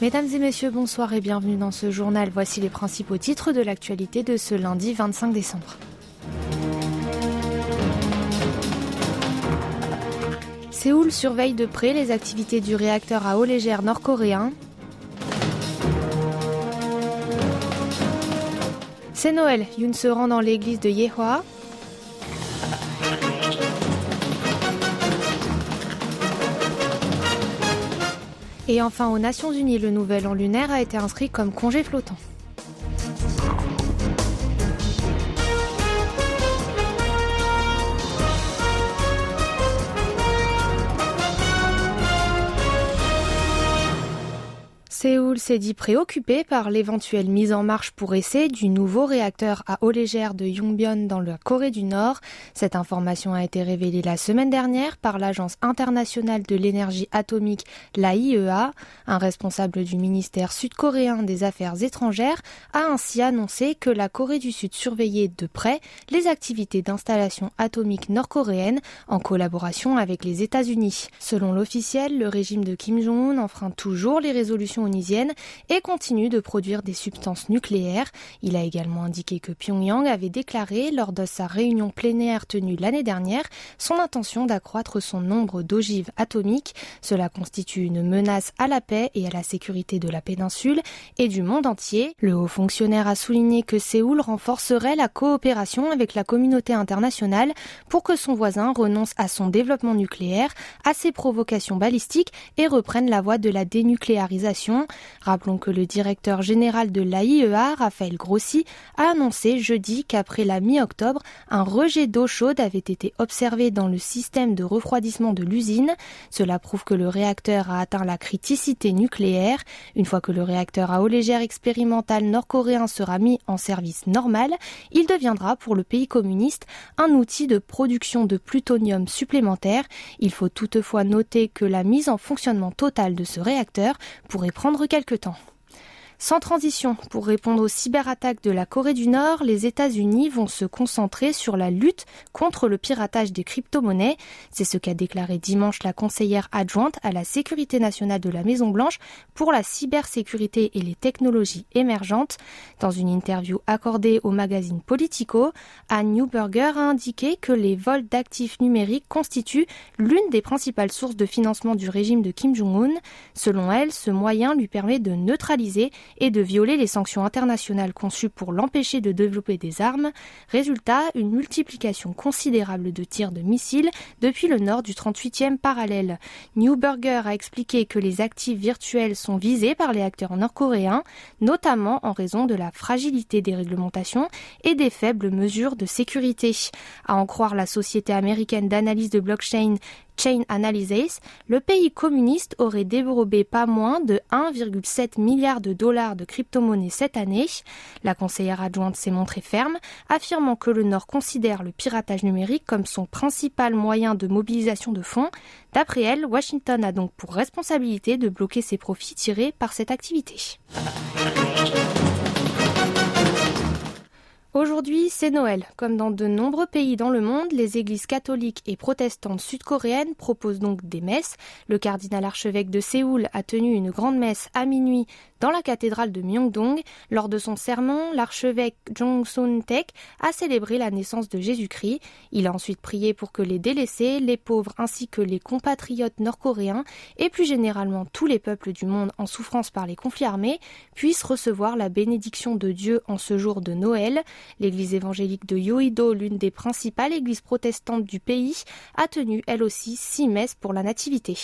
Mesdames et messieurs, bonsoir et bienvenue dans ce journal. Voici les principaux titres de l'actualité de ce lundi 25 décembre. Séoul surveille de près les activités du réacteur à eau légère nord-coréen. C'est Noël, Yoon se rend dans l'église de Yehua. Et enfin, aux Nations Unies, le nouvel an lunaire a été inscrit comme congé flottant. Séoul s'est dit préoccupé par l'éventuelle mise en marche pour essai du nouveau réacteur à eau légère de Yongbyon dans la Corée du Nord. Cette information a été révélée la semaine dernière par l'Agence internationale de l'énergie atomique, l'AIEA. Un responsable du ministère sud-coréen des Affaires étrangères a ainsi annoncé que la Corée du Sud surveillait de près les activités d'installation atomique nord-coréenne en collaboration avec les États-Unis. Selon l'officiel, le régime de Kim Jong-un enfreint toujours les résolutions et continue de produire des substances nucléaires. Il a également indiqué que Pyongyang avait déclaré lors de sa réunion plénière tenue l'année dernière son intention d'accroître son nombre d'ogives atomiques. Cela constitue une menace à la paix et à la sécurité de la péninsule et du monde entier. Le haut fonctionnaire a souligné que Séoul renforcerait la coopération avec la communauté internationale pour que son voisin renonce à son développement nucléaire, à ses provocations balistiques et reprenne la voie de la dénucléarisation Rappelons que le directeur général de l'AIEA, Raphaël Grossi, a annoncé jeudi qu'après la mi-octobre, un rejet d'eau chaude avait été observé dans le système de refroidissement de l'usine. Cela prouve que le réacteur a atteint la criticité nucléaire. Une fois que le réacteur à eau légère expérimental nord-coréen sera mis en service normal, il deviendra pour le pays communiste un outil de production de plutonium supplémentaire. Il faut toutefois noter que la mise en fonctionnement total de ce réacteur pourrait prendre quelque temps. Sans transition, pour répondre aux cyberattaques de la Corée du Nord, les États-Unis vont se concentrer sur la lutte contre le piratage des crypto-monnaies. C'est ce qu'a déclaré dimanche la conseillère adjointe à la sécurité nationale de la Maison-Blanche pour la cybersécurité et les technologies émergentes. Dans une interview accordée au magazine Politico, Anne Newberger a indiqué que les vols d'actifs numériques constituent l'une des principales sources de financement du régime de Kim Jong-un. Selon elle, ce moyen lui permet de neutraliser et de violer les sanctions internationales conçues pour l'empêcher de développer des armes. Résultat, une multiplication considérable de tirs de missiles depuis le nord du 38e parallèle. Newberger a expliqué que les actifs virtuels sont visés par les acteurs nord-coréens, notamment en raison de la fragilité des réglementations et des faibles mesures de sécurité. À en croire la société américaine d'analyse de blockchain Chain Analysis, le pays communiste aurait dérobé pas moins de 1,7 milliard de dollars de crypto-monnaies cette année. La conseillère adjointe s'est montrée ferme, affirmant que le Nord considère le piratage numérique comme son principal moyen de mobilisation de fonds. D'après elle, Washington a donc pour responsabilité de bloquer ses profits tirés par cette activité. Aujourd'hui, c'est Noël. Comme dans de nombreux pays dans le monde, les églises catholiques et protestantes sud-coréennes proposent donc des messes. Le cardinal archevêque de Séoul a tenu une grande messe à minuit dans la cathédrale de Myeongdong. Lors de son sermon, l'archevêque Jong Sun-taek a célébré la naissance de Jésus-Christ. Il a ensuite prié pour que les délaissés, les pauvres ainsi que les compatriotes nord-coréens et plus généralement tous les peuples du monde en souffrance par les conflits armés puissent recevoir la bénédiction de Dieu en ce jour de Noël. L'église évangélique de Yoido, l'une des principales églises protestantes du pays, a tenu elle aussi six messes pour la Nativité.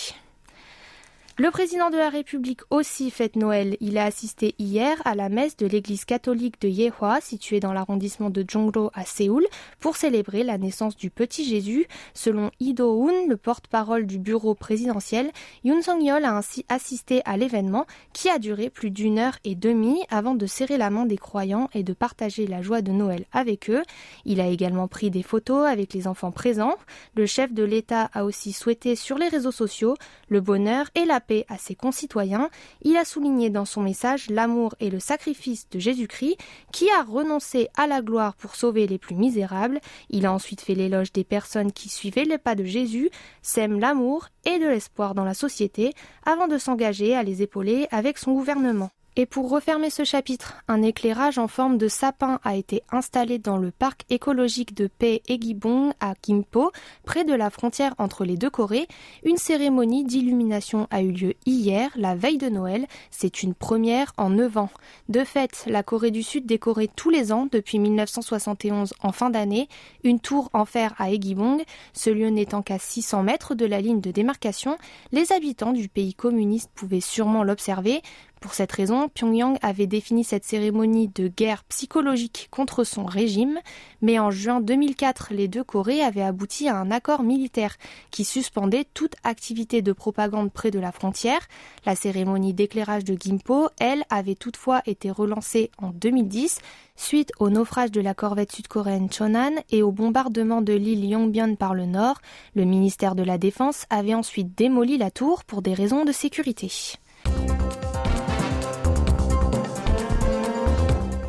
Le président de la République aussi fête Noël. Il a assisté hier à la messe de l'église catholique de Yehua, située dans l'arrondissement de Jongro à Séoul, pour célébrer la naissance du petit Jésus. Selon Ido Hoon, le porte-parole du bureau présidentiel, Yoon Song-yeol a ainsi assisté à l'événement qui a duré plus d'une heure et demie avant de serrer la main des croyants et de partager la joie de Noël avec eux. Il a également pris des photos avec les enfants présents. Le chef de l'État a aussi souhaité sur les réseaux sociaux le bonheur et la à ses concitoyens. Il a souligné dans son message l'amour et le sacrifice de Jésus-Christ, qui a renoncé à la gloire pour sauver les plus misérables. Il a ensuite fait l'éloge des personnes qui suivaient les pas de Jésus, sèment l'amour et de l'espoir dans la société, avant de s'engager à les épauler avec son gouvernement. Et pour refermer ce chapitre, un éclairage en forme de sapin a été installé dans le parc écologique de Paix Egibong à Gimpo, près de la frontière entre les deux Corées. Une cérémonie d'illumination a eu lieu hier, la veille de Noël. C'est une première en neuf ans. De fait, la Corée du Sud décorait tous les ans depuis 1971 en fin d'année une tour en fer à Egibong. Ce lieu n'étant qu'à 600 mètres de la ligne de démarcation, les habitants du pays communiste pouvaient sûrement l'observer. Pour cette raison, Pyongyang avait défini cette cérémonie de guerre psychologique contre son régime, mais en juin 2004, les deux Corées avaient abouti à un accord militaire qui suspendait toute activité de propagande près de la frontière. La cérémonie d'éclairage de Gimpo, elle, avait toutefois été relancée en 2010 suite au naufrage de la corvette sud-coréenne Chonan et au bombardement de l'île Yongbyon par le nord. Le ministère de la Défense avait ensuite démoli la tour pour des raisons de sécurité.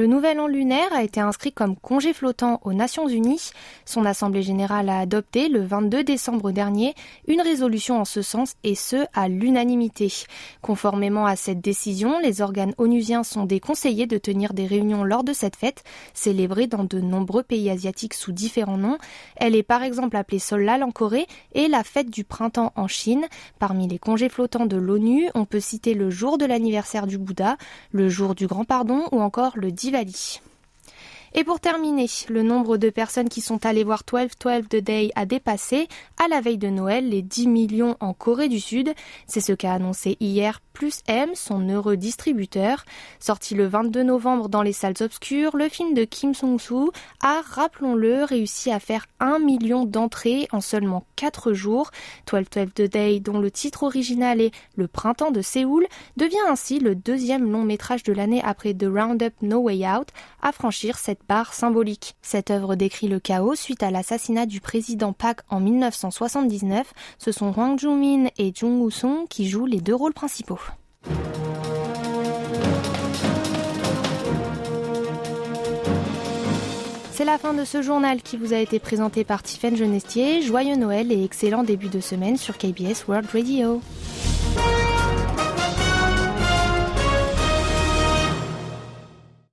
Le nouvel an lunaire a été inscrit comme congé flottant aux Nations Unies. Son Assemblée générale a adopté le 22 décembre dernier une résolution en ce sens et ce à l'unanimité. Conformément à cette décision, les organes onusiens sont déconseillés de tenir des réunions lors de cette fête, célébrée dans de nombreux pays asiatiques sous différents noms. Elle est par exemple appelée Solal en Corée et la fête du printemps en Chine. Parmi les congés flottants de l'ONU, on peut citer le jour de l'anniversaire du Bouddha, le jour du grand pardon ou encore le 10 et pour terminer, le nombre de personnes qui sont allées voir 12-12 The Day a dépassé, à la veille de Noël, les 10 millions en Corée du Sud. C'est ce qu'a annoncé hier Plus M, son heureux distributeur. Sorti le 22 novembre dans les salles obscures, le film de Kim Song-soo a, rappelons-le, réussi à faire 1 million d'entrées en seulement 4 jours. 12-12 The Day, dont le titre original est Le printemps de Séoul, devient ainsi le deuxième long métrage de l'année après The Roundup No Way Out à franchir cette barre symbolique. Cette œuvre décrit le chaos suite à l'assassinat du président Park en 1979. Ce sont Hwang Joo-min et Jung Woo-sung qui jouent les deux rôles principaux. C'est la fin de ce journal qui vous a été présenté par Tiffen Genestier. Joyeux Noël et excellent début de semaine sur KBS World Radio.